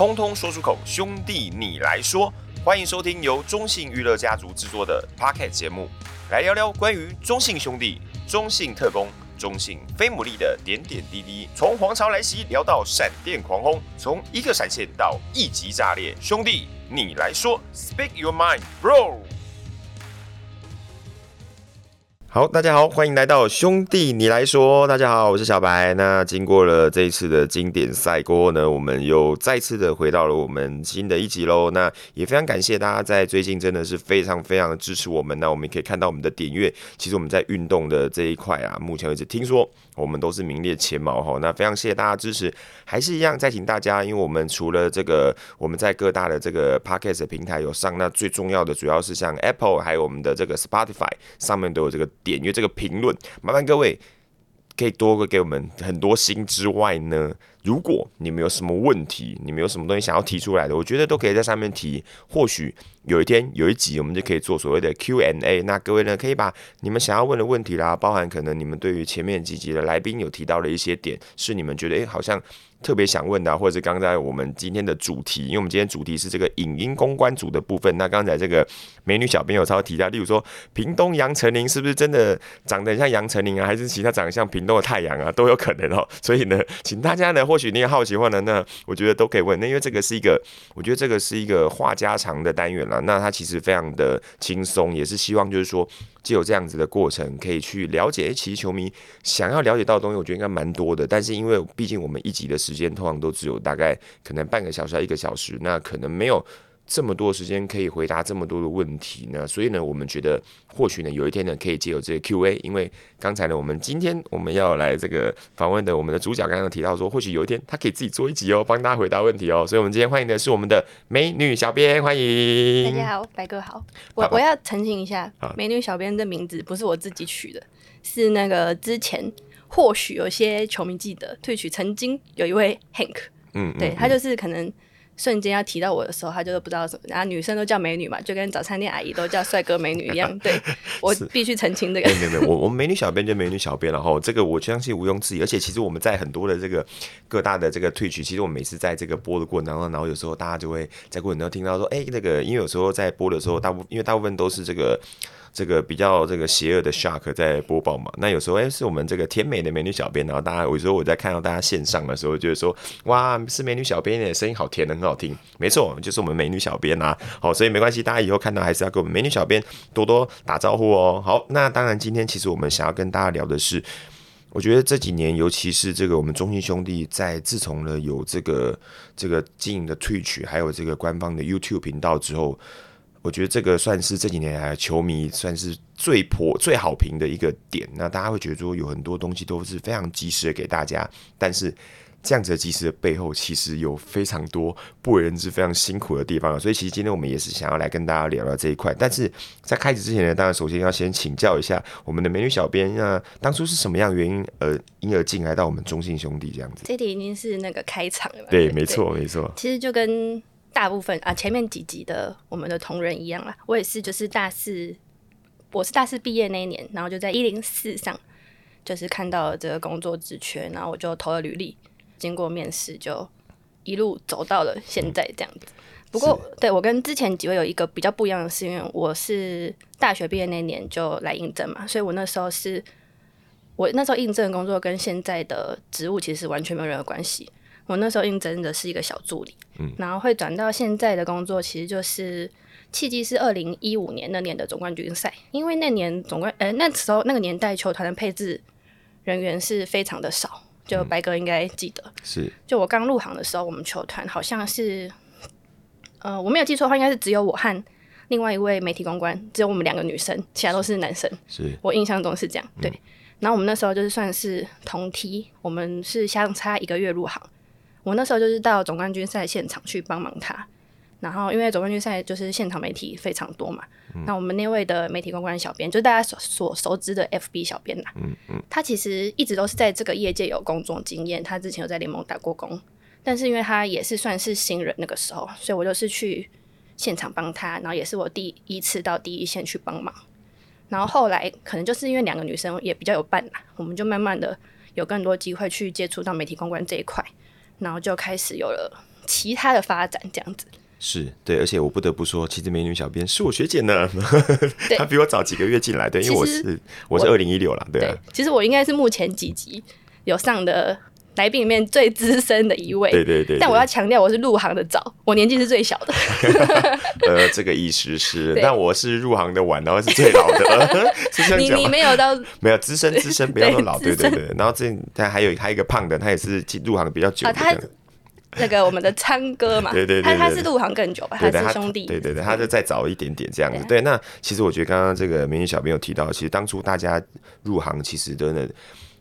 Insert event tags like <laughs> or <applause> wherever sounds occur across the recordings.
通通说出口，兄弟你来说。欢迎收听由中信娱乐家族制作的 Pocket 节目，来聊聊关于中信兄弟、中信特工、中信飞牡蛎的点点滴滴。从皇朝来袭聊到闪电狂轰，从一个闪现到一级炸裂，兄弟你来说，Speak your mind, bro。好，大家好，欢迎来到兄弟你来说。大家好，我是小白。那经过了这一次的经典赛过后呢，我们又再次的回到了我们新的一集喽。那也非常感谢大家在最近真的是非常非常的支持我们。那我们也可以看到我们的点阅，其实我们在运动的这一块啊，目前为止听说我们都是名列前茅哈。那非常谢谢大家支持，还是一样再请大家，因为我们除了这个我们在各大的这个 Podcast 平台有上，那最重要的主要是像 Apple 还有我们的这个 Spotify 上面都有这个。点阅这个评论，麻烦各位可以多个给我们很多心之外呢，如果你们有什么问题，你们有什么东西想要提出来的，我觉得都可以在上面提。或许有一天有一集，我们就可以做所谓的 Q&A。那各位呢，可以把你们想要问的问题啦，包含可能你们对于前面几集的来宾有提到的一些点，是你们觉得诶好像。特别想问的，或者是刚才我们今天的主题，因为我们今天主题是这个影音公关组的部分。那刚才这个美女小编有稍微提到，例如说屏东杨丞琳是不是真的长得很像杨丞琳啊，还是其他长得像屏东的太阳啊，都有可能哦。所以呢，请大家呢，或许你也好奇的话呢，那我觉得都可以问。那因为这个是一个，我觉得这个是一个话家常的单元了。那它其实非常的轻松，也是希望就是说。既有这样子的过程，可以去了解。诶，其实球迷想要了解到的东西，我觉得应该蛮多的。但是因为毕竟我们一集的时时间通常都只有大概可能半个小时到一个小时，那可能没有。这么多时间可以回答这么多的问题呢，所以呢，我们觉得或许呢，有一天呢，可以借由这个 Q&A，因为刚才呢，我们今天我们要来这个访问的我们的主角刚刚提到说，或许有一天他可以自己做一集哦，帮大家回答问题哦，所以我们今天欢迎的是我们的美女小编，欢迎。大家好，白哥好，我我要澄清一下，美女小编的名字不是我自己取的，<laughs> 是那个之前或许有些球迷记得，退取曾经有一位 Hank，嗯，对他就是可能。瞬间要提到我的时候，他就不知道什么。然后女生都叫美女嘛，就跟早餐店阿姨都叫帅哥美女一样。<laughs> 对，我必须澄清这个。没有没有，我我们美女小编就美女小编，然后这个我相信毋庸置疑。而且其实我们在很多的这个各大的这个 Twitch，其实我们每次在这个播的过程当中，然后有时候大家就会在过程当中听到说，哎，那个因为有时候在播的时候，大部因为大部分都是这个。这个比较这个邪恶的 Shark 在播报嘛，那有时候诶是我们这个甜美的美女小编，然后大家有时候我在看到大家线上的时候，就是说哇是美女小编的声音好甜的很好听，没错，就是我们美女小编啊，好，所以没关系，大家以后看到还是要跟我们美女小编多多打招呼哦。好，那当然今天其实我们想要跟大家聊的是，我觉得这几年尤其是这个我们中心兄弟在自从了有这个这个经营的 Twitch，还有这个官方的 YouTube 频道之后。我觉得这个算是这几年来球迷算是最颇最好评的一个点。那大家会觉得说有很多东西都是非常及时的给大家，但是这样子的及时的背后，其实有非常多不为人知、非常辛苦的地方。所以其实今天我们也是想要来跟大家聊聊这一块。但是在开始之前呢，当然首先要先请教一下我们的美女小编，那当初是什么样原因而因而进来到我们中信兄弟这样子？这题已经是那个开场了。对，没错，没错。其实就跟。大部分啊，前面几集的我们的同仁一样啦，我也是，就是大四，我是大四毕业那一年，然后就在一零四上，就是看到了这个工作职缺，然后我就投了履历，经过面试，就一路走到了现在这样子。不过，对我跟之前几位有一个比较不一样的是，因为我是大学毕业那年就来应征嘛，所以我那时候是，我那时候应征的工作跟现在的职务其实完全没有任何关系。我那时候应征的是一个小助理，嗯，然后会转到现在的工作，其实就是契机是二零一五年那年的总冠军赛，因为那年总冠，呃，那时候那个年代球团的配置人员是非常的少，就白哥应该记得，是，就我刚入行的时候，我们球团好像是，呃，我没有记错的话，应该是只有我和另外一位媒体公关，只有我们两个女生，其他都是男生，是。我印象中是这样，对，嗯，然后我们那时候就是算是同梯，我们是相差一个月入行。我那时候就是到总冠军赛现场去帮忙他，然后因为总冠军赛就是现场媒体非常多嘛，嗯、那我们那位的媒体公关小编，就是大家所所熟知的 FB 小编啦，嗯嗯，他其实一直都是在这个业界有工作经验，他之前有在联盟打过工，但是因为他也是算是新人那个时候，所以我就是去现场帮他，然后也是我第一次到第一线去帮忙，然后后来可能就是因为两个女生也比较有伴啦，我们就慢慢的有更多机会去接触到媒体公关这一块。然后就开始有了其他的发展这样子。是对，而且我不得不说，其实美女小编是我学姐呢，<laughs> 她比我早几个月进来，对，因为我是我，我是二零一六了，对啊。其实我应该是目前几集有上的来宾里面最资深的一位，对对，对。但我要强调，我是入行的早，我年纪是最小的。呃，这个意思是，那我是入行的晚，然后是最老的。你你没有到没有资深资深，不要说老，对对对。然后这他还有还有一个胖的，他也是入行比较久的。那个我们的昌哥嘛，对对对，他他是入行更久吧，他是兄弟，对对对，他就再早一点点这样子。对，那其实我觉得刚刚这个美女小编有提到，其实当初大家入行，其实真的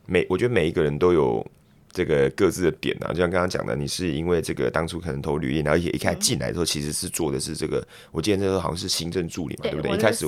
每我觉得每一个人都有这个各自的点啊，就像刚刚讲的，你是因为这个当初可能投履历，然后也一开始进来的时候，其实是做的是这个，我记得那时候好像是行政助理嘛，对不对？一开始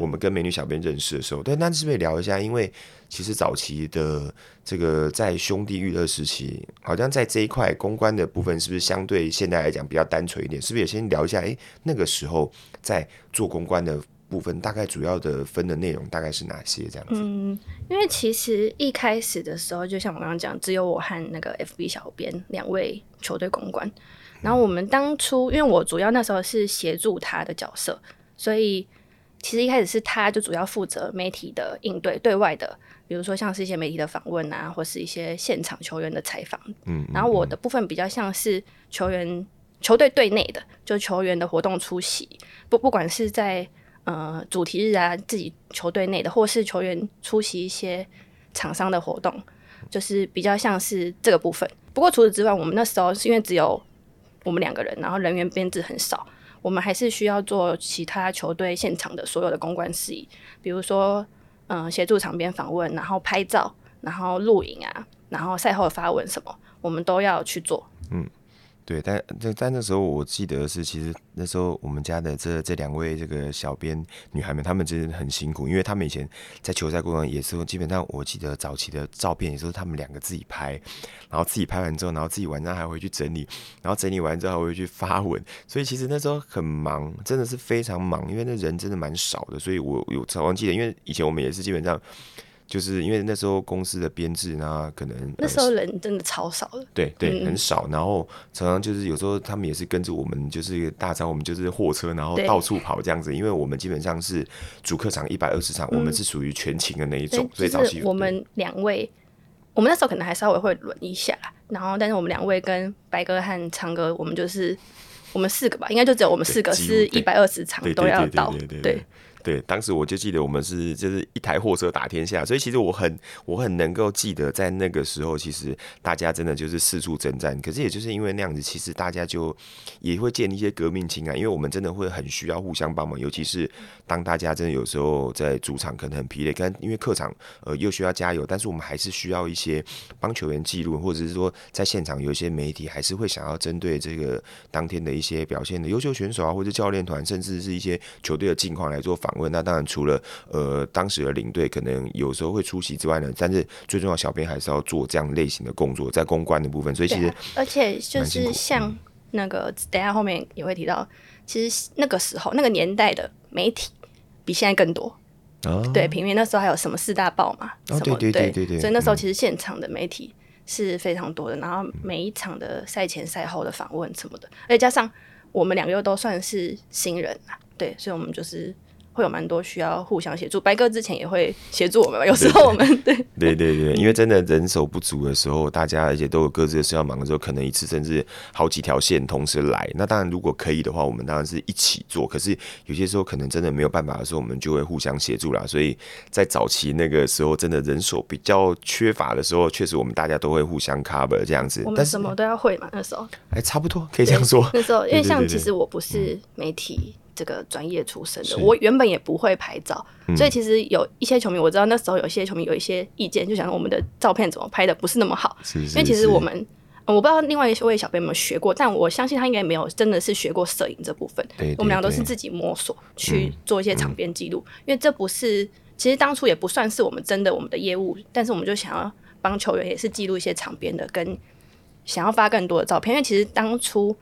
我们跟美女小编认识的时候，对，那是不是聊一下？因为其实早期的这个在兄弟娱乐时期，好像在这一块公关的部分，是不是相对现在来讲比较单纯一点？是不是也先聊一下？哎，那个时候在做公关的部分，大概主要的分的内容大概是哪些？这样子。嗯，因为其实一开始的时候，就像我刚刚讲，只有我和那个 FB 小编两位球队公关。然后我们当初，因为我主要那时候是协助他的角色，所以其实一开始是他就主要负责媒体的应对，对外的。比如说像是一些媒体的访问啊，或是一些现场球员的采访，嗯，然后我的部分比较像是球员球队队内的，就球员的活动出席，不不管是在呃主题日啊，自己球队内的，或是球员出席一些厂商的活动，就是比较像是这个部分。不过除此之外，我们那时候是因为只有我们两个人，然后人员编制很少，我们还是需要做其他球队现场的所有的公关事宜，比如说。嗯，协助场边访问，然后拍照，然后录影啊，然后赛后发文什么，我们都要去做。嗯。对，但但但那时候，我记得是，其实那时候我们家的这这两位这个小编女孩们，她们真的很辛苦，因为她们以前在球赛过程也是基本上，我记得早期的照片也是她们两个自己拍，然后自己拍完之后，然后自己晚上还会去整理，然后整理完之后还会去发文，所以其实那时候很忙，真的是非常忙，因为那人真的蛮少的，所以我有常常记得，因为以前我们也是基本上。就是因为那时候公司的编制呢，可能那时候人真的超少的，对对，很少。然后常常就是有时候他们也是跟着我们，就是一个大招，我们就是货车，然后到处跑这样子。因为我们基本上是主客场一百二十场，我们是属于全勤的那一种，所以早期我们两位，我们那时候可能还稍微会轮一下，然后但是我们两位跟白哥和长哥，我们就是我们四个吧，应该就只有我们四个是一百二十场都要到，对。对，当时我就记得我们是就是一台货车打天下，所以其实我很我很能够记得，在那个时候，其实大家真的就是四处征战。可是也就是因为那样子，其实大家就也会建立一些革命情感，因为我们真的会很需要互相帮忙，尤其是当大家真的有时候在主场可能很疲累，跟因为客场呃又需要加油，但是我们还是需要一些帮球员记录，或者是说在现场有一些媒体还是会想要针对这个当天的一些表现的优秀选手啊，或者教练团，甚至是一些球队的近况来做访。那当然，除了呃当时的领队可能有时候会出席之外呢，但是最重要，小编还是要做这样类型的工作，在公关的部分。所以其实、啊，而且就是像那个，嗯、等下后面也会提到，其实那个时候那个年代的媒体比现在更多。哦、对，平面那时候还有什么四大报嘛？哦，对对对对对。所以那时候其实现场的媒体是非常多的，然后每一场的赛前赛后的访问什么的，而且加上我们两个又都算是新人啊，对，所以我们就是。会有蛮多需要互相协助，白哥之前也会协助我们，有时候我们对对对对，因为真的人手不足的时候，大家而且都有各自的事要忙的时候，可能一次甚至好几条线同时来。那当然，如果可以的话，我们当然是一起做。可是有些时候可能真的没有办法的时候，我们就会互相协助啦。所以在早期那个时候，真的人手比较缺乏的时候，确实我们大家都会互相 cover 这样子。我们什么都要会嘛，那时候哎，差不多可以这样说。那时候因为像其实我不是媒体。这个专业出身的，我原本也不会拍照，嗯，所以其实有一些球迷，我知道那时候有一些球迷有一些意见，就想我们的照片怎么拍的不是那么好。是是是，因为其实我们，我不知道另外一位小编有没有学过，但我相信他应该没有真的是学过摄影这部分。我们俩都是自己摸索去做一些场边记录，嗯，因为这不是，其实当初也不算是我们真的我们的业务，但是我们就想要帮球员也是记录一些场边的，跟想要发更多的照片，因为其实当初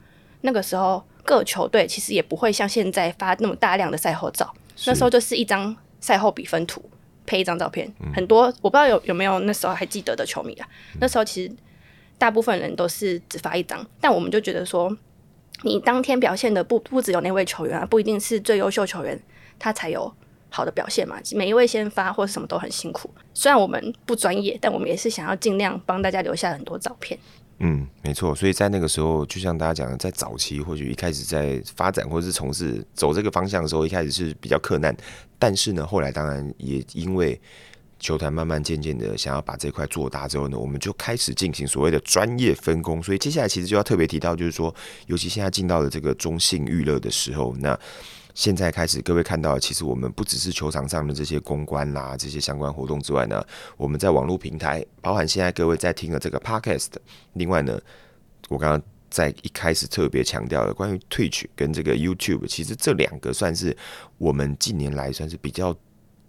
那个时候。各球队其实也不会像现在发那么大量的赛后照，那时候就是一张赛后比分图配一张照片，嗯，很多我不知道有有没有那时候还记得的球迷啊。嗯，那时候其实大部分人都是只发一张，但我们就觉得说，你当天表现的不不只有那位球员啊，不一定是最优秀球员，他才有好的表现嘛。每一位先发或者什么都很辛苦，虽然我们不专业，但我们也是想要尽量帮大家留下很多照片。嗯，没错，所以在那个时候，就像大家讲的，在早期或许一开始在发展或者是从事走这个方向的时候，一开始是比较困难，但是呢，后来当然也因为球团慢慢渐渐的想要把这块做大之后呢，我们就开始进行所谓的专业分工，所以接下来其实就要特别提到，就是说，尤其现在进到了这个中性娱乐的时候，那。现在开始，各位看到，其实我们不只是球场上的这些公关啦，这些相关活动之外呢，我们在网络平台，包含现在各位在听的这个 podcast，另外呢，我刚刚在一开始特别强调的关于 Twitch 跟这个 YouTube，其实这两个算是我们近年来算是比较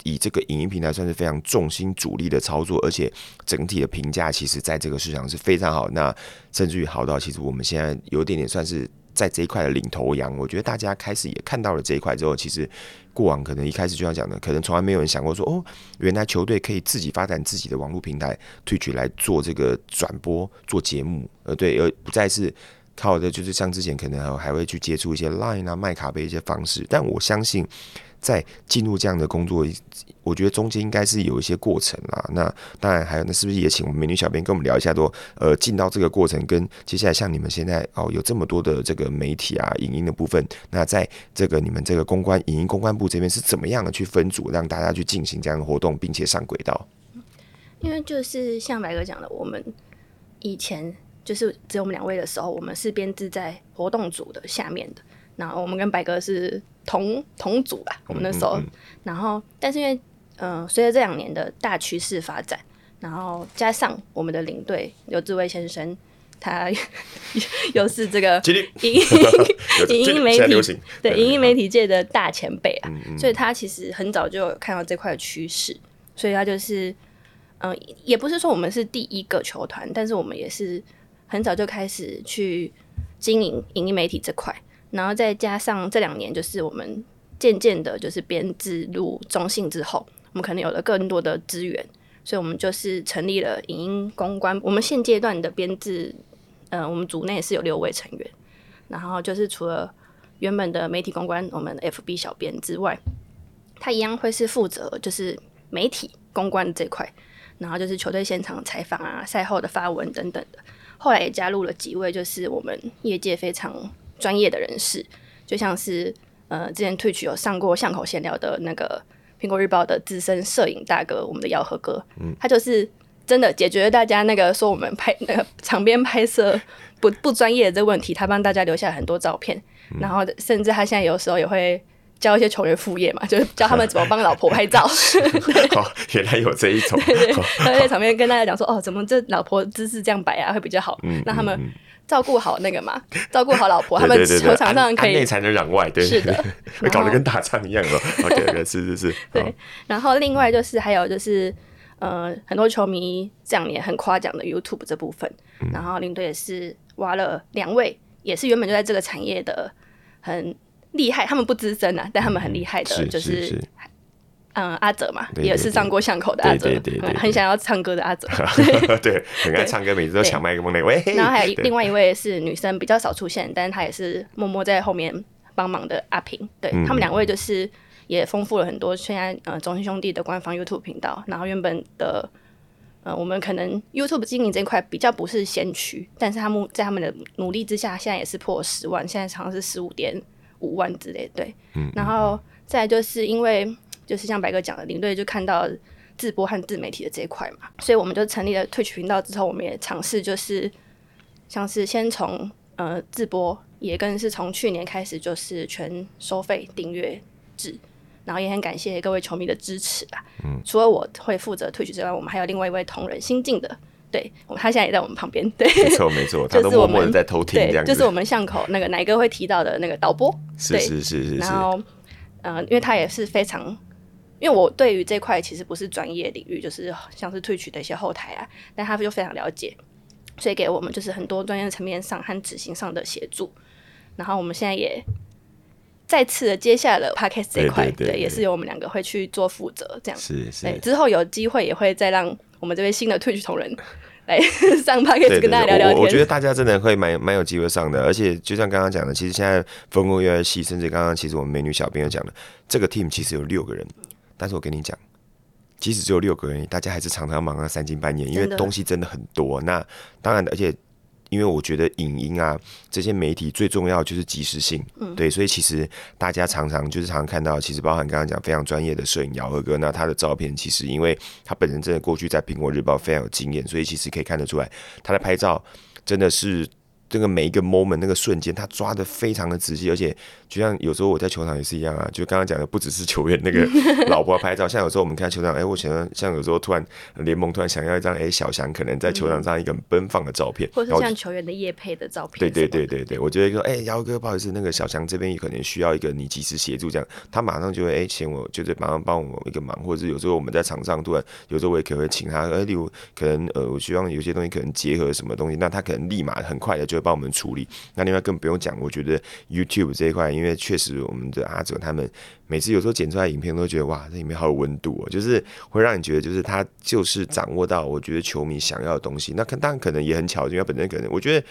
以这个影音平台算是非常重心主力的操作，而且整体的评价其实在这个市场是非常好，那甚至于好到其实我们现在有点点算是。在这一块的领头羊，我觉得大家开始也看到了这一块之后，其实过往可能一开始就要讲的，可能从来没有人想过说，哦，原来球队可以自己发展自己的网络平台退取来做这个转播、做节目，呃，对，而不再是靠的，就是像之前可能还会去接触一些 Line 啊、卖卡贝一些方式，但我相信。在进入这样的工作，我觉得中间应该是有一些过程啦。那当然还有，那是不是也请我们美女小编跟我们聊一下多，多呃，进到这个过程，跟接下来像你们现在哦，有这么多的这个媒体啊、影音的部分，那在这个你们这个公关、影音公关部这边是怎么样的去分组，让大家去进行这样的活动，并且上轨道？因为就是像白哥讲的，我们以前就是只有我们两位的时候，我们是编制在活动组的下面的。然后我们跟白哥是同同组吧，我们那时候。嗯嗯嗯、然后，但是因为，嗯、呃，随着这两年的大趋势发展，然后加上我们的领队刘志威先生，他 <laughs> 又是这个影 <laughs> 影音媒体对影音媒体界的大前辈啊，所以他其实很早就有看到这块趋势，所以他就是，嗯、呃，也不是说我们是第一个球团，但是我们也是很早就开始去经营影音媒体这块。然后再加上这两年，就是我们渐渐的，就是编制入中信之后，我们可能有了更多的资源，所以我们就是成立了影音公关。我们现阶段的编制，呃，我们组内是有六位成员，然后就是除了原本的媒体公关，我们 FB 小编之外，他一样会是负责就是媒体公关这块，然后就是球队现场采访啊、赛后的发文等等的。后来也加入了几位，就是我们业界非常。专业的人士，就像是呃，之前 Twitch 有上过巷口闲聊的那个苹果日报的资深摄影大哥，我们的姚和哥，嗯，他就是真的解决了大家那个说我们拍那个场边拍摄不不专业的这个问题，他帮大家留下很多照片，嗯、然后甚至他现在有时候也会教一些球员副业嘛，就是教他们怎么帮老婆拍照。<laughs> 哦，原来有这一种，对，对对，他在 <laughs> 场边跟大家讲说，哦，怎么这老婆姿势这样摆啊会比较好，嗯，让他们。嗯照顾好那个嘛，照顾好老婆，他们球场上可以内才能攘外，对，是的，<laughs> 搞得跟打仗一样了。<laughs> OK，是是是，对。然后另外就是还有就是，呃，很多球迷这两年很夸奖的 YouTube 这部分，然后领队也是挖了两位，也是原本就在这个产业的很厉害，他们不资深啊，但他们很厉害的，就是。嗯，阿哲嘛，对对对，也是上过巷口的阿泽，很想要唱歌的阿哲，<laughs> 对，<laughs> 很爱唱歌，每次都抢麦克风那位。然后还有另外一位是女生，比较少出现，但是她也是默默在后面帮忙的阿平。对，嗯、他们两位就是也丰富了很多现在呃中心兄弟的官方 YouTube 频道。然后原本的呃我们可能 YouTube 经营这一块比较不是先驱，但是他们在他们的努力之下，现在也是破十万，现在好像是十五点五万之类。对，嗯、然后再就是因为。就是像白哥讲的，领队就看到自播和自媒体的这一块嘛，所以我们就成立了 Twitch 频道之后，我们也尝试就是像是先从呃自播，也更是从去年开始就是全收费订阅制，然后也很感谢各位球迷的支持吧。嗯，除了我会负责 Twitch 之外，我们还有另外一位同仁新进的，对，他现在也在我们旁边，对，没错没 <laughs> 错，他都默默的在偷听这样子，就是我们巷口那个奶哥会提到的那个导播，是是是是，是，然后嗯、呃，因为他也是非常。因为我对于这块其实不是专业领域，就是像是 Twitch 的一些后台啊，但他就非常了解，所以给我们就是很多专业层面上和执行上的协助。然后我们现在也再次的接下了 Podcast 这一块，对，对，对，对，对，也是由我们两个会去做负责，这样是是。对，之后有机会也会再让我们这位新的 Twitch 同仁来 <laughs> 上 podcast 跟大家聊聊天。我我觉得大家真的会蛮蛮有机会上的，而且就像刚刚讲的，其实现在分工越来越细，甚至刚刚其实我们美女小编有讲的，这个 team 其实有六个人，但是我跟你讲，即使只有六个人，大家还是常常忙到三更半夜，因为东西真的很多。那当然，而且。因为我觉得影音啊，这些媒体最重要就是及时性，嗯，对，所以其实大家常常就是常常看到，其实包含刚刚讲非常专业的摄影姚二哥，那他的照片其实因为他本人真的过去在苹果日报非常有经验，所以其实可以看得出来，他的拍照真的是。这个每一个 moment 那个瞬间，他抓得非常的仔细，而且就像有时候我在球场也是一样啊，就刚刚讲的，不只是球员那个老婆拍照，像有时候我们看球场，哎，我想要像有时候突然联盟突然想要一张，哎，小翔可能在球场上一个奔放的照片，或者像球员的夜配的照片，对对对对对，我觉得说，哎，姚哥，不好意思，那个小翔这边也可能需要一个你及时协助，这样他马上就会哎，请我就是马上帮我一个忙，或者是有时候我们在场上突然，有时候我也可能会请他，哎，例如可能呃，我希望有些东西可能结合什么东西，那他可能立马很快的就帮我们处理。那另外更不用讲，我觉得 YouTube 这一块，因为确实我们的阿哲他们每次有时候剪出来影片，都觉得哇，这里面好有温度哦，就是会让你觉得，就是他就是掌握到我觉得球迷想要的东西。那可当然可能也很巧，因为本身可能我觉得。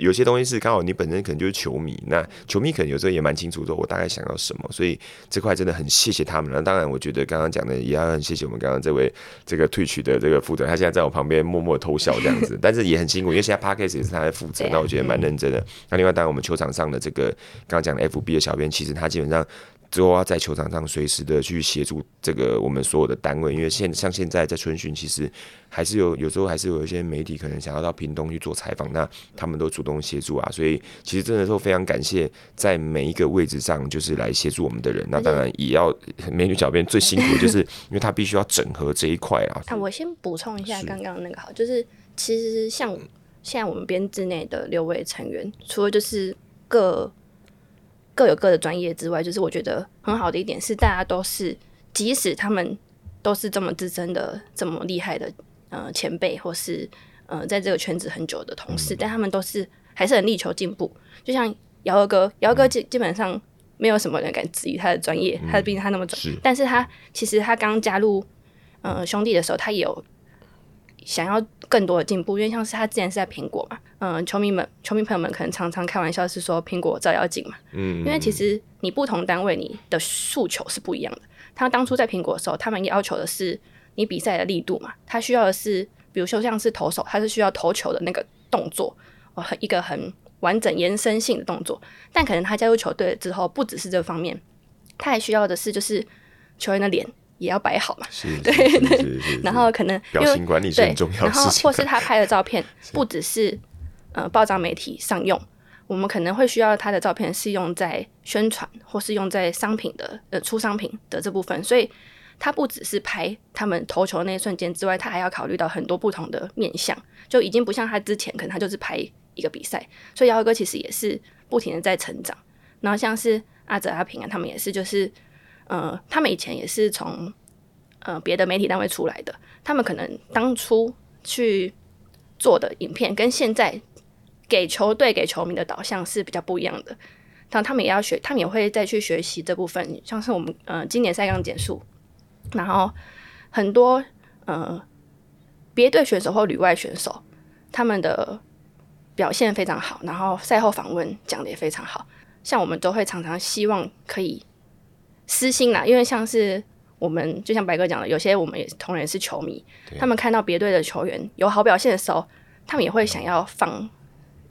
有些东西是刚好你本身可能就是球迷，那球迷可能有时候也蛮清楚说，我大概想要什么，所以这块真的很谢谢他们那。当然，我觉得刚刚讲的也要很谢谢我们刚刚这位这个退取的这个负责人，他现在在我旁边默默偷笑这样子，<laughs> 但是也很辛苦，因为现在 Podcast 也是他在负责，那我觉得蛮认真的。那另外，当然我们球场上的这个刚刚讲的 FB 的小编，其实他基本上。之后要在球场上随时的去协助这个我们所有的单位，因为现像现在在春训，其实还是有有时候还是有一些媒体可能想要到屏东去做采访，那他们都主动协助啊，所以其实真的都非常感谢在每一个位置上就是来协助我们的人。那当然也要美女小编最辛苦，就是 <laughs> 因为她必须要整合这一块啊。啊，我先补充一下刚刚那个好，就是其实像现在我们编制内的六位成员，除了就是各。各有各的专业之外，就是我觉得很好的一点是，大家都是即使他们都是这么资深的、这么厉害的呃前辈，或是呃在这个圈子很久的同事，但他们都是还是很力求进步。就像姚二哥，姚二哥基基本上没有什么人敢质疑他的专业，他毕竟他那么专，但是他其实他刚加入呃兄弟的时候，他也有。想要更多的进步，因为像是他之前是在苹果嘛，嗯，球迷们、球迷朋友们可能常常开玩笑是说苹果照妖镜嘛，嗯，因为其实你不同单位你的诉求是不一样的。他当初在苹果的时候，他们要求的是你比赛的力度嘛，他需要的是，比如说像是投手，他是需要投球的那个动作，哦，一个很完整延伸性的动作。但可能他加入球队之后，不只是这方面，他还需要的是就是球员的脸。也要摆好嘛，对对，然后可能表情管理是很重要的，然后或是他拍的照片 <laughs> 不只是呃报章媒体上用，我们可能会需要他的照片是用在宣传或是用在商品的呃出商品的这部分，所以他不只是拍他们投球的那一瞬间之外，他还要考虑到很多不同的面向，就已经不像他之前可能他就是拍一个比赛，所以姚哥其实也是不停的在成长，然后像是阿泽阿平啊，他们也是就是。呃，他们以前也是从呃别的媒体单位出来的，他们可能当初去做的影片跟现在给球队给球迷的导向是比较不一样的。然后他们也要学，他们也会再去学习这部分。像是我们呃今年赛刚结束，然后很多呃别队选手或旅外选手，他们的表现非常好，然后赛后访问讲的也非常好，像我们都会常常希望可以。私心啦，因为像是我们，就像白哥讲的，有些我们也同仁是球迷，他们看到别队的球员有好表现的时候，他们也会想要放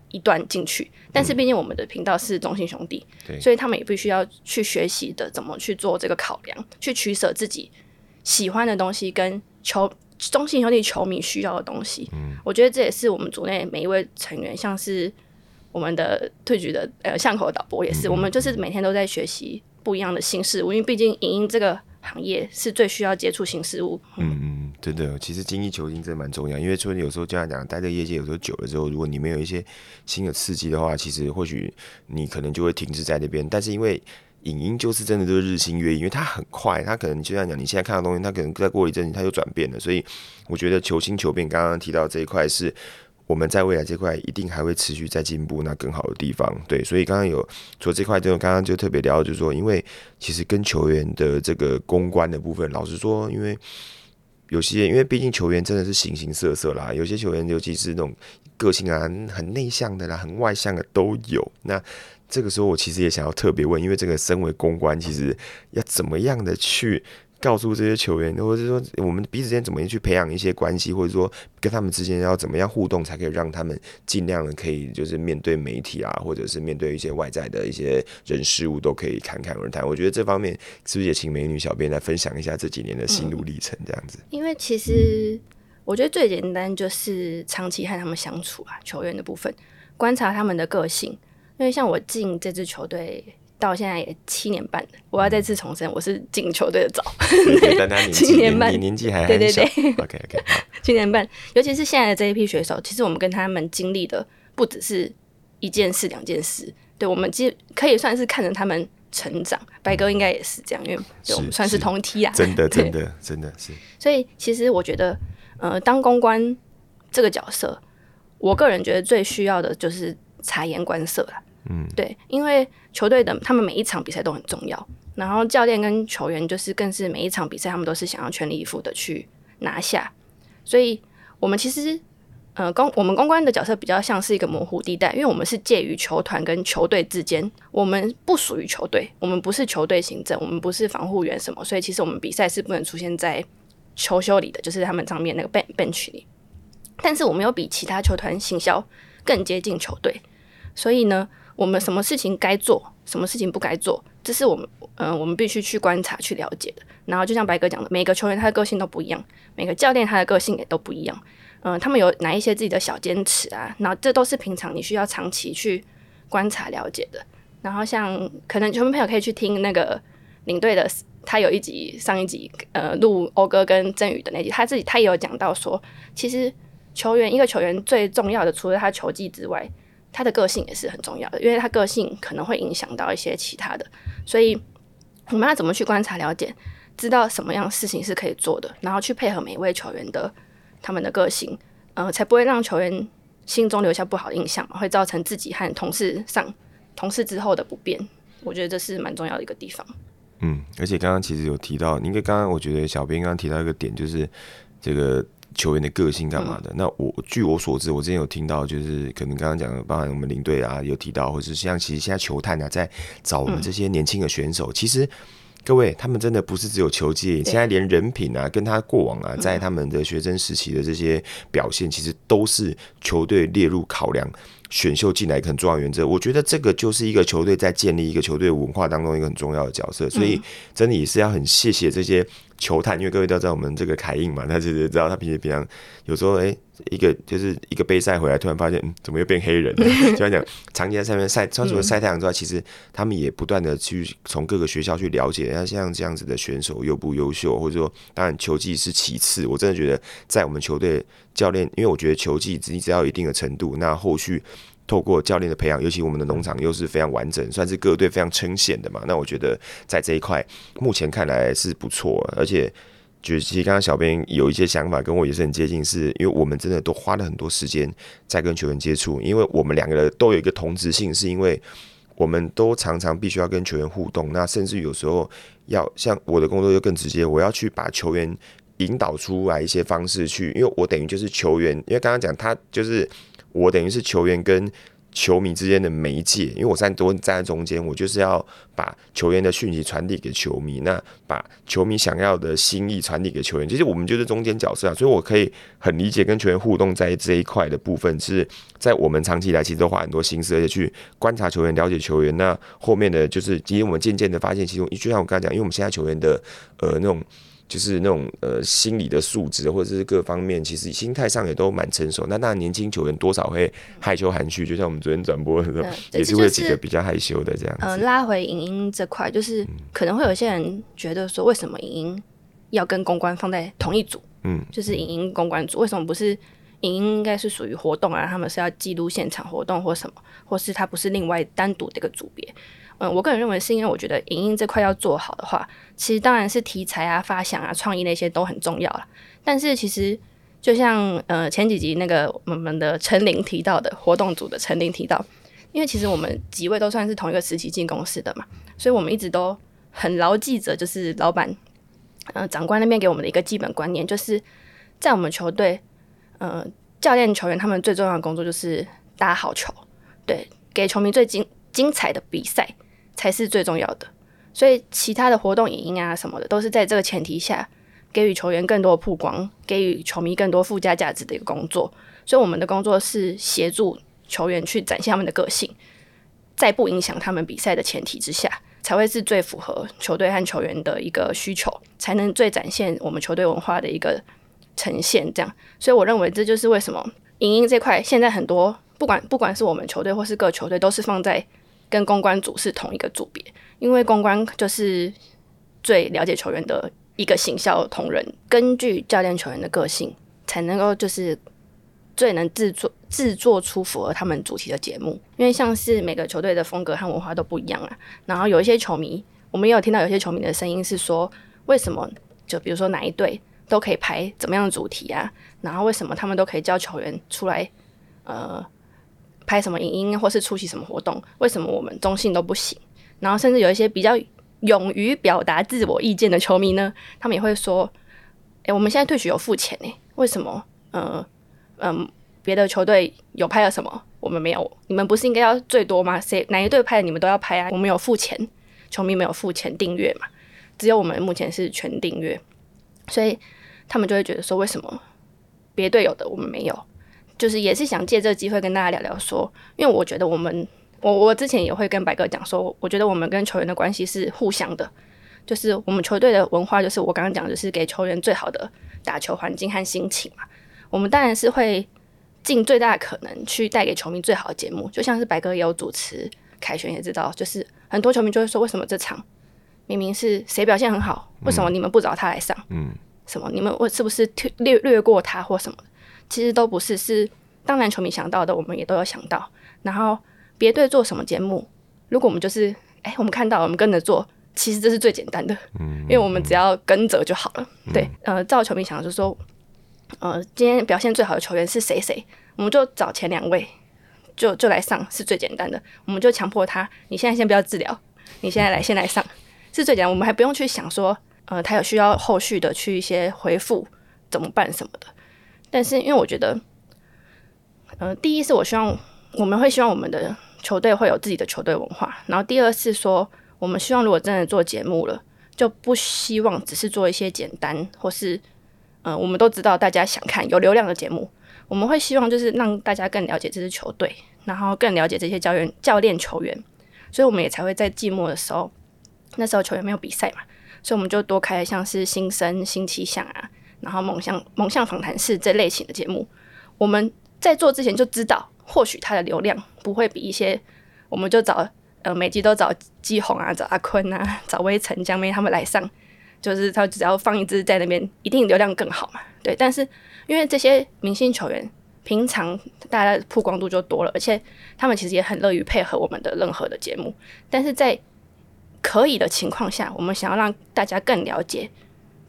一段进去。但是毕竟我们的频道是中信兄弟，所以他们也必须要去学习的怎么去做这个考量，去取舍自己喜欢的东西跟球中信兄弟球迷需要的东西。我觉得这也是我们组内每一位成员，像是我们的退局的呃巷口导播也是，我们就是每天都在学习。不一样的新事物，因为毕竟影音这个行业是最需要接触新事物。嗯嗯，真的，其实精益求精真的蛮重要。因为说有时候这样讲，待在业界有时候久了之后，如果你没有一些新的刺激的话，其实或许你可能就会停滞在那边。但是因为影音就是真的就是日新月异，因为它很快，它可能就像讲你现在看到东西，它可能再过一阵子它就转变了。所以我觉得求新求变，刚刚提到这一块是。我们在未来这块一定还会持续在进步，那更好的地方，对，所以刚刚有说这块，就刚刚就特别聊，就是说，因为其实跟球员的这个公关的部分，老实说，因为有些因为毕竟球员真的是形形色色啦，有些球员尤其是那种个性啊很内向的啦，很外向的都有。那这个时候我其实也想要特别问，因为这个身为公关，其实要怎么样的去？告诉这些球员，或者是说我们彼此间怎么样去培养一些关系，或者说跟他们之间要怎么样互动，才可以让他们尽量的可以就是面对媒体啊，或者是面对一些外在的一些人事物都可以侃侃而谈。我觉得这方面是不是也请美女小编来分享一下这几年的心路历程？这样子。因为其实我觉得最简单就是长期和他们相处啊，球员的部分观察他们的个性。因为像我进这支球队。到现在也七年半了，我要再次重申，我是进球队的早，<laughs> 七年半，你年纪还对对对，OK OK，<laughs> 七年半，尤其是现在的这一批选手，其实我们跟他们经历的不只是一件事、两件事，对，我们其实可以算是看着他们成长。白哥应该也是这样，因为我们算是同梯啊，真的 <laughs> 真的真的是。所以其实我觉得，呃，当公关这个角色，我个人觉得最需要的就是察言观色了。嗯，对，因为球队的他们每一场比赛都很重要，然后教练跟球员就是更是每一场比赛他们都是想要全力以赴的去拿下，所以我们其实呃公我们公关的角色比较像是一个模糊地带，因为我们是介于球团跟球队之间，我们不属于球队，我们不是球队行政，我们不是防护员什么，所以其实我们比赛是不能出现在球修里的，就是他们上面那个 ben bench 里，但是我们又比其他球团行销更接近球队，所以呢。我们什么事情该做，什么事情不该做，这是我们嗯、我们必须去观察、去了解的。然后就像白哥讲的，每个球员他的个性都不一样，每个教练他的个性也都不一样。嗯、他们有哪一些自己的小坚持啊？然后这都是平常你需要长期去观察、了解的。然后像可能球迷朋友可以去听那个领队的，他有一集上一集呃录欧哥跟振宇的那集，他自己他也有讲到说，其实球员一个球员最重要的，除了他球技之外。他的个性也是很重要的，因为他个性可能会影响到一些其他的，所以我们要怎么去观察、了解，知道什么样事情是可以做的，然后去配合每一位球员的他们的个性，呃，才不会让球员心中留下不好印象，会造成自己和同事上同事之后的不便。我觉得这是蛮重要的一个地方。嗯，而且刚刚其实有提到，因为刚刚我觉得小编刚刚提到一个点，就是这个。球员的个性干嘛的？嗯、那我据我所知，我之前有听到，就是可能刚刚讲的，包含我们领队啊有提到，或者是像其实现在球探啊在找我们这些年轻的选手，嗯、其实各位他们真的不是只有球技，现在连人品啊，跟他过往啊，在他们的学生时期的这些表现，其实都是球队列入考量。选秀进来一个很重要原则，我觉得这个就是一个球队在建立一个球队文化当中一个很重要的角色，所以真的也是要很谢谢这些球探，因为各位都知道我们这个凯印嘛，他其实知道他平时平常有时候哎、欸、一个就是一个杯赛回来，突然发现嗯怎么又变黑人了？就像讲长期在上面晒，除了晒太阳之外，其实他们也不断的去从各个学校去了解，像像这样子的选手优不优秀，或者说当然球技是其次，我真的觉得在我们球队教练，因为我觉得球技只只要有一定的程度，那后续。透过教练的培养，尤其我们的农场又是非常完整，算是各队非常称羡的嘛。那我觉得在这一块，目前看来是不错。而且，就其实刚刚小编有一些想法跟我也是很接近，是因为我们真的都花了很多时间在跟球员接触，因为我们两个人都有一个同质性，是因为我们都常常必须要跟球员互动。那甚至有时候要像我的工作就更直接，我要去把球员引导出来一些方式去，因为我等于就是球员，因为刚刚讲他就是。我等于是球员跟球迷之间的媒介，因为我站多站在中间，我就是要把球员的讯息传递给球迷，那把球迷想要的心意传递给球员，其实我们就是中间角色啊，所以我可以很理解跟球员互动在这一块的部分，是在我们长期以来其实都花很多心思，而且去观察球员、了解球员。那后面的就是，其实我们渐渐的发现，其实就像我刚才讲，因为我们现在球员的呃那种。就是那种呃心理的素质或者是各方面，其实心态上也都蛮成熟。那那年轻球员多少会害羞含蓄，就像我们昨天转播的时候，<laughs> 也是会几个比较害羞的这样子。呃，拉回影音这块，就是可能会有些人觉得说，为什么影音要跟公关放在同一组？嗯，就是影音公关组，为什么不是影音？应该是属于活动啊，他们是要记录现场活动或什么，或是它不是另外单独的一个组别。嗯，我个人认为是因为我觉得影音这块要做好的话，其实当然是题材啊、发想啊、创意那些都很重要了。但是其实就像呃前几集那个我们的陈琳提到的活动组的陈琳提到，因为其实我们几位都算是同一个时期进公司的嘛，所以我们一直都很牢记着，就是老板呃长官那边给我们的一个基本观念，就是在我们球队，呃教练球员他们最重要的工作就是打好球，对，给球迷最精精彩的比赛才是最重要的。所以其他的活动、影音啊什么的，都是在这个前提下给予球员更多的曝光，给予球迷更多附加价值的一个工作。所以我们的工作是协助球员去展现他们的个性，在不影响他们比赛的前提之下，才会是最符合球队和球员的一个需求，才能最展现我们球队文化的一个呈现。这样，所以我认为这就是为什么影音这块现在很多不管不管是我们球队或是各球队，都是放在跟公关组是同一个组别。因为公关就是最了解球员的一个行销同仁，根据教练球员的个性，才能够就是最能制作制作出符合他们主题的节目。因为像是每个球队的风格和文化都不一样啊。然后有一些球迷，我们也有听到有些球迷的声音是说，为什么就比如说哪一队都可以拍怎么样的主题啊？然后为什么他们都可以叫球员出来呃拍什么影音或是出席什么活动？为什么我们中性都不行？然后，甚至有一些比较勇于表达自我意见的球迷呢，他们也会说：“诶，我们现在退局有付钱诶，为什么？呃，嗯，别的球队有拍了什么，我们没有？你们不是应该要最多吗？谁哪一队拍的，你们都要拍啊？我们有付钱，球迷没有付钱订阅嘛？只有我们目前是全订阅，所以他们就会觉得说，为什么别队有的我们没有？就是也是想借这个机会跟大家聊聊说，因为我觉得我们。”我我之前也会跟白哥讲说，我觉得我们跟球员的关系是互相的，就是我们球队的文化，就是我刚刚讲的，就是给球员最好的打球环境和心情嘛。我们当然是会尽最大的可能去带给球迷最好的节目，就像是白哥也有主持，凯旋也知道，就是很多球迷就会说，为什么这场明明是谁表现很好，为什么你们不找他来上？嗯，什么你们为是不是略略过他或什么？其实都不是，是当然球迷想到的，我们也都有想到，然后。别队做什么节目？如果我们就是哎、欸，我们看到我们跟着做，其实这是最简单的，嗯，因为我们只要跟着就好了。嗯、对，呃，赵球迷想的就是说，呃，今天表现最好的球员是谁谁，我们就找前两位，就就来上是最简单的。我们就强迫他，你现在先不要治疗，你现在来先来上是最简单。我们还不用去想说，呃，他有需要后续的去一些回复怎么办什么的。但是因为我觉得，呃，第一是我希望我们会希望我们的。球队会有自己的球队文化，然后第二是说，我们希望如果真的做节目了，就不希望只是做一些简单或是，嗯、我们都知道大家想看有流量的节目，我们会希望就是让大家更了解这支球队，然后更了解这些教练、教练、球员，所以我们也才会在季末的时候，那时候球员没有比赛嘛，所以我们就多开像是新生、新气象啊，然后梦想、梦想访谈室这类型的节目，我们在做之前就知道。或许他的流量不会比一些，我们就找呃每集都找基宏啊，找阿坤啊，<laughs> 找威晨、江妹他们来上，就是他只要放一支在那边，一定流量更好嘛。对，但是因为这些明星球员平常大家曝光度就多了，而且他们其实也很乐于配合我们的任何的节目。但是在可以的情况下，我们想要让大家更了解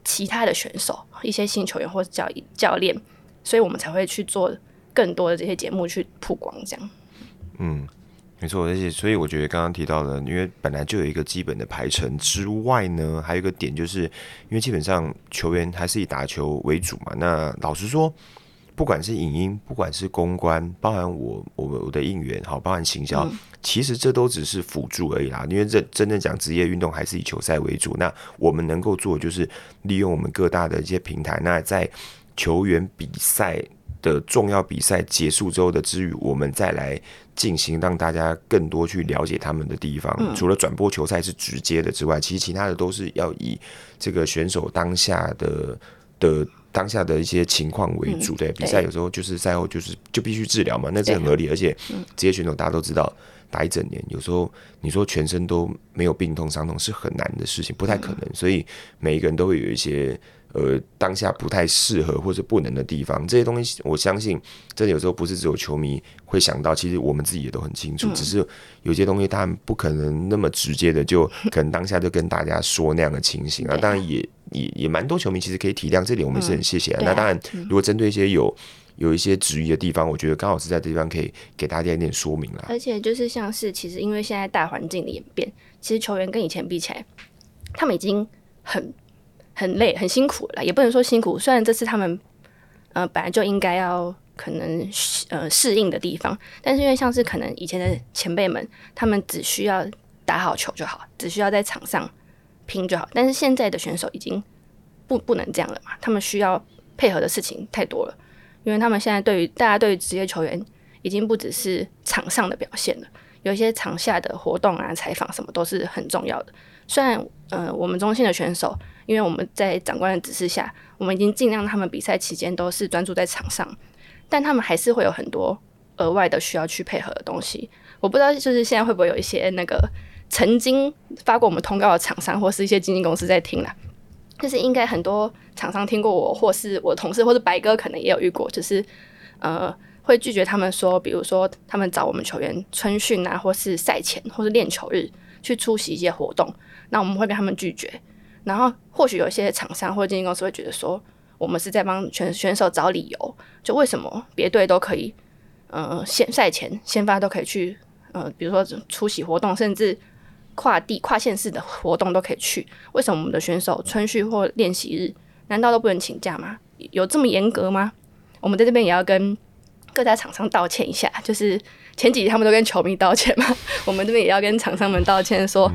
其他的选手、一些新球员或者教教练，所以我们才会去做。更多的这些节目去曝光，这样。嗯，没错，而且所以我觉得刚刚提到的，因为本来就有一个基本的排程之外呢，还有一个点，就是因为基本上球员还是以打球为主嘛。那老实说，不管是影音，不管是公关，包含我我我的应援，好，包含行销，嗯、其实这都只是辅助而已啦。因为这真正讲职业运动，还是以球赛为主。那我们能够做，就是利用我们各大的一些平台，那在球员比赛。的重要比赛结束之后的之余，我们再来进行让大家更多去了解他们的地方。嗯、除了转播球赛是直接的之外，其实其他的都是要以这个选手当下的的当下的一些情况为主。嗯、对，比赛有时候就是赛后就是就必须治疗嘛，那是很合理。而且职业选手大家都知道，打一整年，有时候你说全身都没有病痛伤痛是很难的事情，不太可能。所以每一个人都会有一些。呃，当下不太适合或者不能的地方，这些东西我相信，真的有时候不是只有球迷会想到，其实我们自己也都很清楚。嗯、只是有些东西，他们不可能那么直接的，就 <laughs> 可能当下就跟大家说那样的情形啊。当然也也也蛮多球迷其实可以体谅这点，我们是很谢谢、啊。嗯、那当然，如果针对一些有有一些质疑的地方，我觉得刚好是在这地方可以给大家一点说明了。而且就是像是，其实因为现在大环境的演变，其实球员跟以前比起来，他们已经很。很累、很辛苦了，也不能说辛苦。虽然这是他们呃本来就应该要可能呃适应的地方，但是因为像是可能以前的前辈们，他们只需要打好球就好，只需要在场上拼就好。但是现在的选手已经不不能这样了嘛，他们需要配合的事情太多了，因为他们现在对于大家对于职业球员已经不只是场上的表现了，有一些场下的活动啊、采访什么都是很重要的。虽然呃我们中心的选手。因为我们在长官的指示下，我们已经尽量他们比赛期间都是专注在场上，但他们还是会有很多额外的需要去配合的东西。我不知道，就是现在会不会有一些那个曾经发过我们通告的厂商，或是一些经纪公司在听啦。就是应该很多厂商听过我，或是我同事，或是白哥可能也有遇过，就是呃会拒绝他们说，比如说他们找我们球员春训啊，或是赛前或是练球日去出席一些活动，那我们会跟他们拒绝。然后或许有一些厂商或者经纪公司会觉得说，我们是在帮选选手找理由，就为什么别队都可以，呃，先赛前先发都可以去，呃，比如说出席活动，甚至跨地跨县市的活动都可以去，为什么我们的选手春训或练习日难道都不能请假吗？有这么严格吗？我们在这边也要跟各大厂商道歉一下，<laughs> 就是前几集他们都跟球迷道歉嘛，<laughs> 我们这边也要跟厂商们道歉说。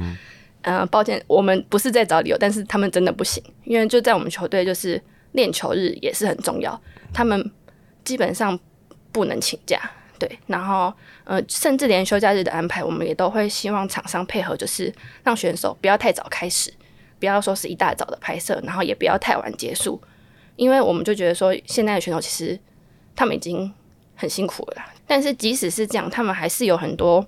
呃，抱歉，我们不是在找理由，但是他们真的不行，因为就在我们球队，就是练球日也是很重要，他们基本上不能请假，对，然后呃，甚至连休假日的安排，我们也都会希望厂商配合，就是让选手不要太早开始，不要说是一大早的拍摄，然后也不要太晚结束，因为我们就觉得说，现在的选手其实他们已经很辛苦了，但是即使是这样，他们还是有很多。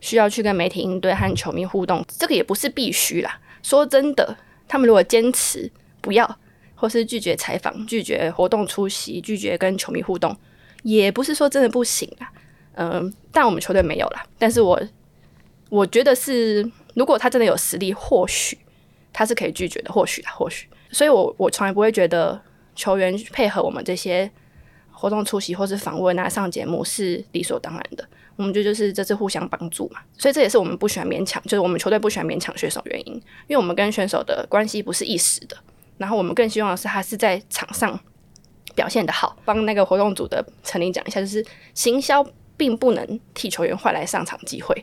需要去跟媒体应对和球迷互动，这个也不是必须啦。说真的，他们如果坚持不要，或是拒绝采访、拒绝活动出席、拒绝跟球迷互动，也不是说真的不行啦。嗯、但我们球队没有啦。但是我我觉得是，如果他真的有实力，或许他是可以拒绝的，或许啦，或许。所以我我从来不会觉得球员配合我们这些活动出席或是访问啊、上节目是理所当然的。我们就就是这次互相帮助嘛，所以这也是我们不喜欢勉强，就是我们球队不喜欢勉强选手原因，因为我们跟选手的关系不是一时的，然后我们更希望的是他是在场上表现的好。帮那个活动组的陈林讲一下，就是行销并不能替球员换来上场机会，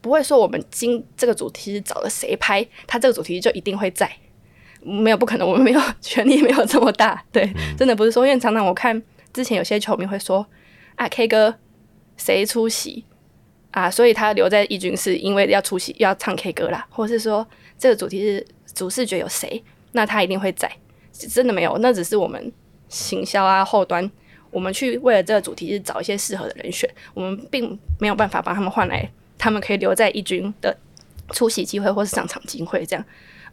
不会说我们今这个主题是找了谁拍，他这个主题就一定会在，没有不可能，我们没有权力没有这么大，对，真的不是说，因为常常我看之前有些球迷会说啊，K 哥。谁出席啊？所以他留在一军是因为要出席要唱 K 歌啦，或是说这个主题是主视觉有谁，那他一定会在。真的没有，那只是我们行销啊后端，我们去为了这个主题是找一些适合的人选，我们并没有办法帮他们换来他们可以留在一军的出席机会或是上场机会这样。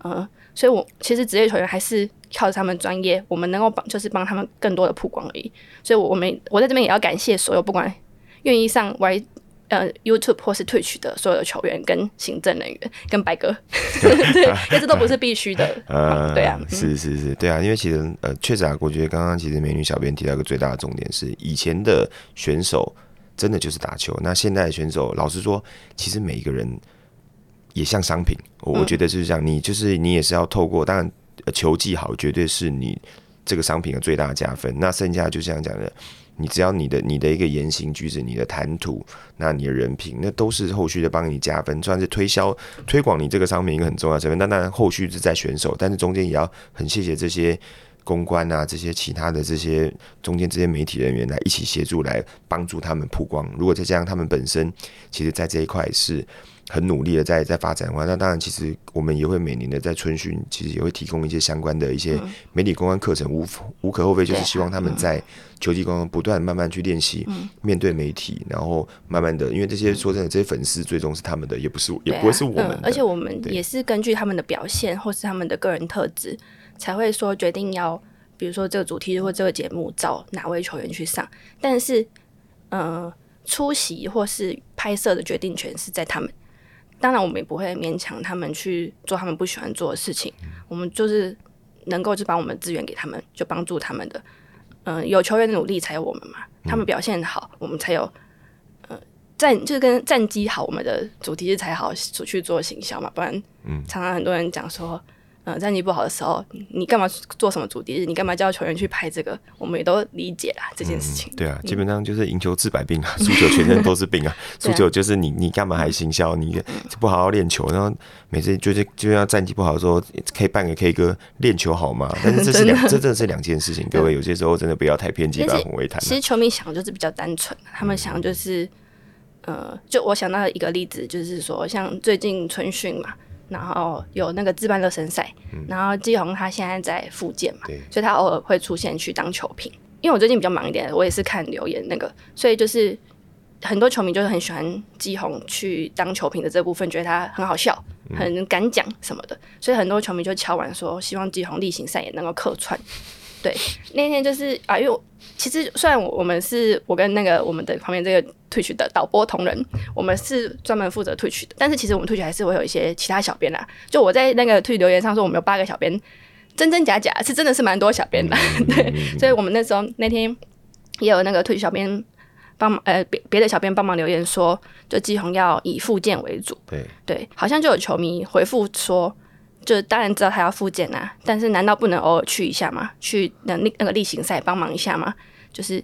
嗯，所以我其实职业球员还是靠着他们专业，我们能够帮就是帮他们更多的曝光而已。所以我们我在这边也要感谢所有不管。愿意上 Y 呃 YouTube 或是 Twitch 的所有的球员跟行政人员跟白哥，对，<laughs> 因为这都不是必须的。呃，对啊，是是是，对啊，因为其实呃，确实啊，我觉得刚刚其实美女小编提到一个最大的重点是，以前的选手真的就是打球，那现在的选手，老实说，其实每一个人也像商品，我觉得就是这样，你就是你也是要透过，当然球技好，绝对是你这个商品的最大加分。那剩下就这样讲的。你只要你的你的一个言行举止，你的谈吐，那你的人品，那都是后续的帮你加分，算是推销推广你这个商品一个很重要成分。那当然后续是在选手，但是中间也要很谢谢这些公关啊，这些其他的这些中间这些媒体人员来一起协助，来帮助他们曝光。如果再加上他们本身，其实在这一块是。很努力的在在发展。的话，那当然其实我们也会每年的在春训，其实也会提供一些相关的一些媒体公关课程，无无可厚非，就是希望他们在球技公关不断慢慢去练习，面对媒体，然后慢慢的，因为这些说真的，这些粉丝最终是他们的，也不是也不会是我们的，而且我们也是根据他们的表现或是他们的个人特质，才会说决定要，比如说这个主题或这个节目找哪位球员去上，但是呃，出席或是拍摄的决定权是在他们。当然，我们也不会勉强他们去做他们不喜欢做的事情。我们就是能够就把我们资源给他们，就帮助他们的。嗯、呃，有球员的努力才有我们嘛。他们表现好，我们才有。呃，战就是跟战绩好，我们的主题是才好出去做行销嘛。不然，常常很多人讲说，呃战绩不好的时候，你干嘛做什么主题日？你干嘛叫球员去拍这个？我们也都理解啦这件事情。嗯、对啊，基本上就是赢球治百病啊，输、嗯、球全身都是病啊。<laughs> 输球就是你你干嘛还行销？你不好好练球，然后每次就是就像战绩不好的时候，可以办个 K 歌练球好吗？但是这是两 <laughs> 这真的是两件事情。各位有些时候真的不要太偏激，把混为谈。其实球迷想的就是比较单纯，他们想就是呃，就我想到一个例子，就是说像最近春训嘛。然后有那个自办热身赛，嗯、然后季红他现在在复健嘛，所以他偶尔会出现去当球评。因为我最近比较忙一点，我也是看留言那个，所以就是很多球迷就是很喜欢季红去当球评的这部分，觉得他很好笑，很敢讲什么的，嗯、所以很多球迷就敲完说，希望季红例行赛也能够客串。对，那天就是啊，因为我其实虽然我们是我跟那个我们的旁边这个 Twitch 的导播同仁，我们是专门负责 Twitch 的，但是其实我们 Twitch 还是会有一些其他小编啦。就我在那个 Twitch 留言上说，我们有八个小编，真真假假是真的是蛮多小编的，<laughs> 对，所以我们那时候那天也有那个 Twitch 小编帮忙，呃，别别的小编帮忙留言说，就季红要以复健为主，对对，好像就有球迷回复说。就当然知道他要复健啊，但是难道不能偶尔去一下吗？去那那那个例行赛帮忙一下吗？就是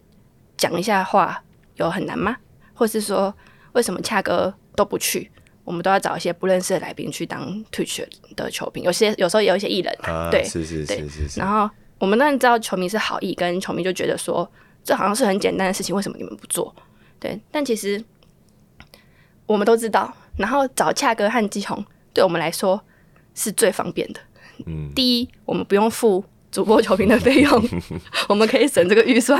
讲一下话有很难吗？或是说为什么恰哥都不去？我们都要找一些不认识的来宾去当 Twitch 的球评，有些有时候有一些艺人啊，对，是是是是是。然后我们当然知道球迷是好意，跟球迷就觉得说这好像是很简单的事情，为什么你们不做？对，但其实我们都知道。然后找恰哥和基宏，对我们来说。是最方便的。嗯，第一，我们不用付主播球评的费用，<laughs> 我们可以省这个预算。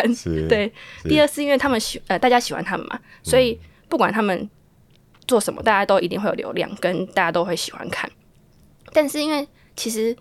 对。第二是因为他们喜呃大家喜欢他们嘛，所以不管他们做什么，大家都一定会有流量，跟大家都会喜欢看。但是因为其实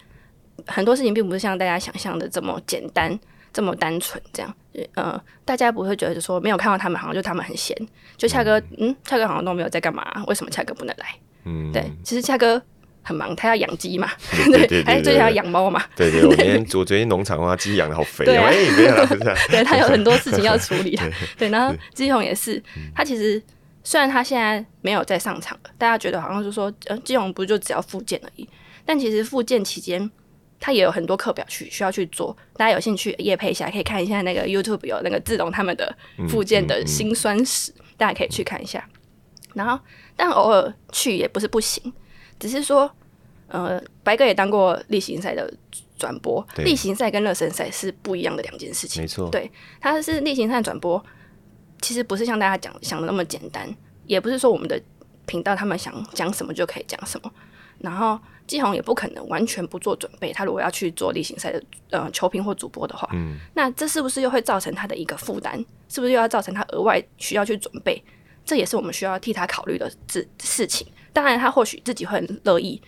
很多事情并不是像大家想象的这么简单、这么单纯这样。呃，大家不会觉得说没有看到他们，好像就他们很闲。就恰哥，嗯，恰哥好像都没有在干嘛？为什么恰哥不能来？嗯，对，其实恰哥。很忙，他要养鸡嘛，<laughs> 对，还最近要养猫嘛。对对，我昨天我昨天农场的话，鸡养的好肥 <laughs> 啊，哎，没有了，不是。<laughs> 对，他有很多事情要处理。对，然后基宏也是，他其实虽然他现在没有在上场了，大家觉得好像是说，呃，基宏不就只要复健而已？但其实复健期间，他也有很多课表去需要去做。大家有兴趣夜配一下，可以看一下那个 YouTube 有那个志龙他们的复健的辛酸史，大家可以去看一下。然后，但偶尔去也不是不行。只是说，呃，白哥也当过例行赛的转播，例行赛跟热身赛是不一样的两件事情。没错，对，他是例行赛转播，其实不是像大家讲想的那么简单，也不是说我们的频道他们想讲什么就可以讲什么。然后季红也不可能完全不做准备，他如果要去做例行赛的呃球评或主播的话，嗯，那这是不是又会造成他的一个负担？是不是又要造成他额外需要去准备？这也是我们需要替他考虑的事事情。当然，他或许自己会很乐意，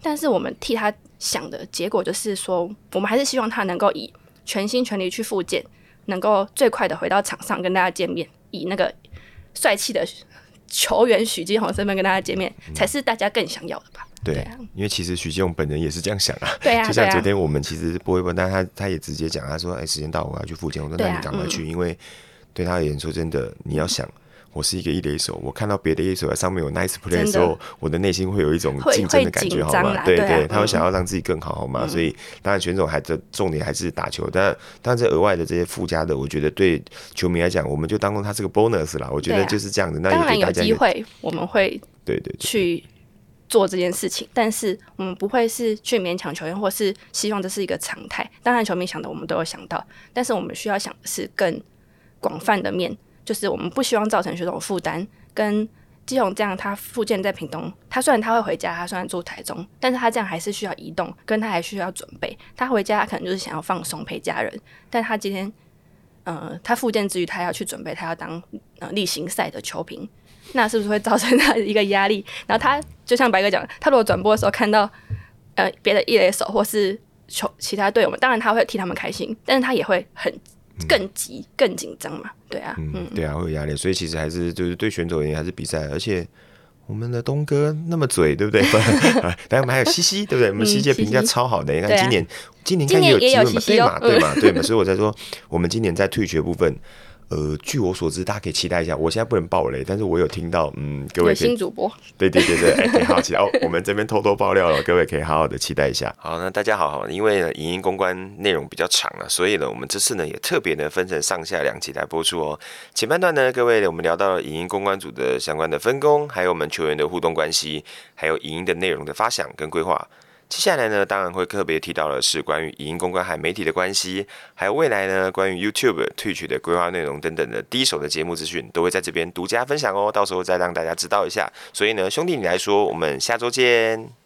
但是我们替他想的结果就是说，我们还是希望他能够以全心全力去复健，能够最快的回到场上跟大家见面，以那个帅气的球员许基宏身份跟大家见面，嗯、才是大家更想要的吧？对，对啊、因为其实许基宏本人也是这样想啊。对啊，就像昨天我们其实不会问，但他他也直接讲，他说：“哎，时间到，我要去复健。”我说：“那你赶快去，啊嗯、因为对他而言，说真的，你要想。”我是一个一垒手，我看到别的一垒手在上面有 nice play 的时候，的我的内心会有一种竞争的感觉，好吗？对对，对，他会想要让自己更好，好吗？嗯、所以当然选手还的重点还是打球，但但这额外的这些附加的，我觉得对球迷来讲，我们就当做他是个 bonus 啦。我觉得就是这样的。啊、那当然有机会，我们会对对去做这件事情，但是我们不会是去勉强球员，或是希望这是一个常态。当然，球迷想的我们都有想到，但是我们需要想的是更广泛的面。就是我们不希望造成学生负担，跟基宏这样，他复健在屏东，他虽然他会回家，他虽然住台中，但是他这样还是需要移动，跟他还需要准备。他回家他可能就是想要放松陪家人，但他今天，呃，他复健之余，他要去准备，他要当呃例行赛的球评，那是不是会造成他一个压力？然后他就像白哥讲，他如果转播的时候看到呃别的一垒手或是球其他队友们，当然他会替他们开心，但是他也会很。<laughs> 更急、更紧张嘛？对啊，嗯，对啊，会有压力，所以其实还是就是对选手而言还是比赛，而且我们的东哥那么嘴，对不对？<laughs> 来，我们还有西西，对不对？我们西西评价超好的，你看今年，今年应该也有机会嘛？对嘛？对嘛？对嘛？所以我才说，我们今年在退学部分，呃，据我所知，大家可以期待一下。我现在不能爆雷，但是我有听到，嗯，各位新主播，对对对对，哎，可以好奇哦。<laughs> 我们这边偷偷爆料了，各位可以好好的期待一下。好，那大家好好，因为呢，影音公关内容比较长了，所以呢，我们这次呢也特别的分成上下两集来播出哦。前半段呢，各位我们聊到了影音公关组的相关的分工，还有我们球员的互动关系，还有影音的内容的发想跟规划。接下来呢，当然会特别提到的是关于影音公关和媒体的关系，还有未来呢，关于 YouTube、Twitch 的规划内容等等的第一手的节目资讯，都会在这边独家分享哦。到时候再让大家知道一下。所以呢，兄弟你来说，我们下周见。